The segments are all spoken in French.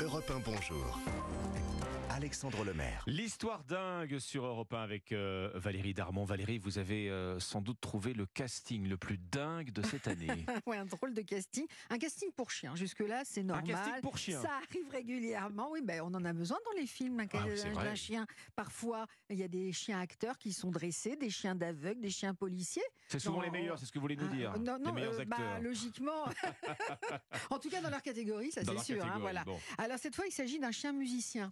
Europe 1, bonjour. Alexandre Lemaire. L'histoire dingue sur Europe 1 avec euh, Valérie Darmon. Valérie, vous avez euh, sans doute trouvé le casting le plus dingue de cette année. ouais, un drôle de casting. Un casting pour chien. Jusque-là, c'est normal. casting pour chien. Ça arrive régulièrement. Oui, ben, on en a besoin dans les films. Un, Ah, c'est un- vrai. un chien. Parfois, il y a des chiens acteurs qui sont dressés, des chiens d'aveugle, des chiens policiers. C'est souvent Non, les meilleurs, c'est ce que vous voulez nous Ah, dire. non, non, les meilleurs euh, bah, logiquement. en tout cas, dans leur catégorie, ça c'est sûr. hein, voilà. bon. Alors cette fois, il s'agit d'un chien musicien.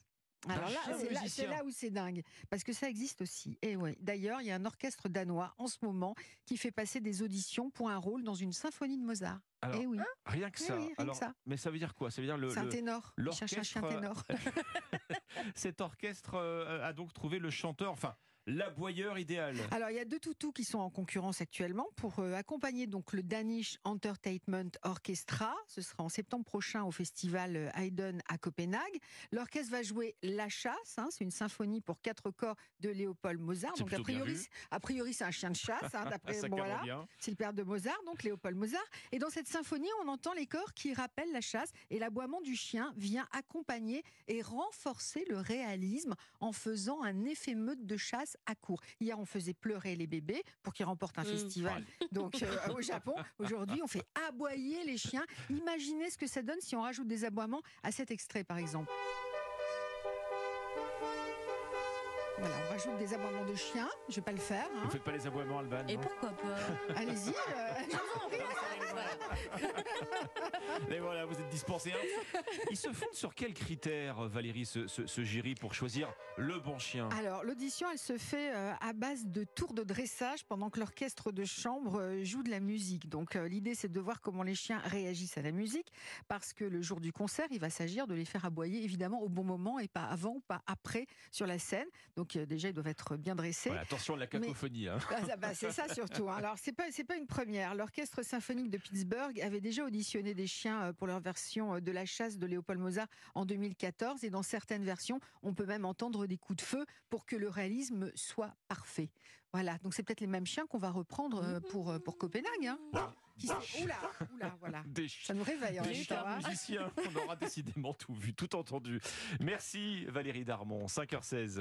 Alors là, c'est là, musicien. c'est là où c'est dingue, parce que ça existe aussi. Et ouais. D'ailleurs, il y a un orchestre danois en ce moment qui fait passer des auditions pour un rôle dans une symphonie de Mozart. Alors, Eh oui, Rien que Oui, ça. oui, rien que ça. Mais ça veut dire quoi? Ça veut dire le, c'est un ténor. Il cherche un chien l'orchestre, ténor. cet orchestre euh, a donc trouvé le chanteur, enfin l'aboyeur idéal. Alors, il y a deux toutous qui sont en concurrence actuellement pour euh, accompagner donc le Danish Entertainment Orchestra. Ce sera en septembre prochain au festival euh, Haydn à Copenhague. L'orchestre va jouer La Chasse. hein, c'est une symphonie pour quatre corps de Léopold Mozart. Donc, a priori, a priori, c'est un chien de chasse. hein, d'après bon, voilà. C'est le père de Mozart, donc Léopold Mozart. Et dans cette symphonie, on entend les chœurs qui rappellent la chasse. Et l'aboiement du chien vient accompagner et renforcer le réalisme en faisant un effet meute de chasse à court. Hier, on faisait pleurer les bébés pour qu'ils remportent un festival donc, euh, au Japon. Aujourd'hui, on fait aboyer les chiens. Imaginez ce que ça donne si on rajoute des aboiements à cet extrait, par exemple. Voilà, on rajoute des aboiements de chiens. Je vais pas le faire. hein. Vous faites pas les aboiements, Alban Et non? pourquoi pas? Allez-y. euh, je vous en prie. Et voilà, vous êtes dispensé. hein. Ils se fondent sur quels critères, Valérie, ce, ce- ce jury pour choisir le bon chien? Alors, l'audition, elle se fait euh, à base de tours de dressage pendant que l'orchestre de chambre euh, joue de la musique. Donc, euh, l'idée, c'est de voir comment les chiens réagissent à la musique, parce que le jour du concert, il va s'agir de les faire aboyer, évidemment, au bon moment et pas avant ou pas après sur la scène. Donc, déjà, ils doivent être bien dressés. Voilà, Attention à la cacophonie. hein. Ah, bah, c'est ça surtout. hein. Alors c'est pas pas une première. L'orchestre symphonique de Pittsburgh avait déjà auditionné des chiens euh, pour leur version euh, de la chasse de Léopold Mozart en 2014 et dans certaines versions, on peut même entendre des coups de feu pour que le réalisme soit parfait. Voilà. Donc c'est peut-être les mêmes chiens qu'on va reprendre euh, pour pour Copenhague. Hein. Qui Oula, oula, voilà. Des Ça nous réveille en Des temps, hein. musiciens, on aura décidément tout vu, tout entendu. Merci Valérie Darmon, 5h16.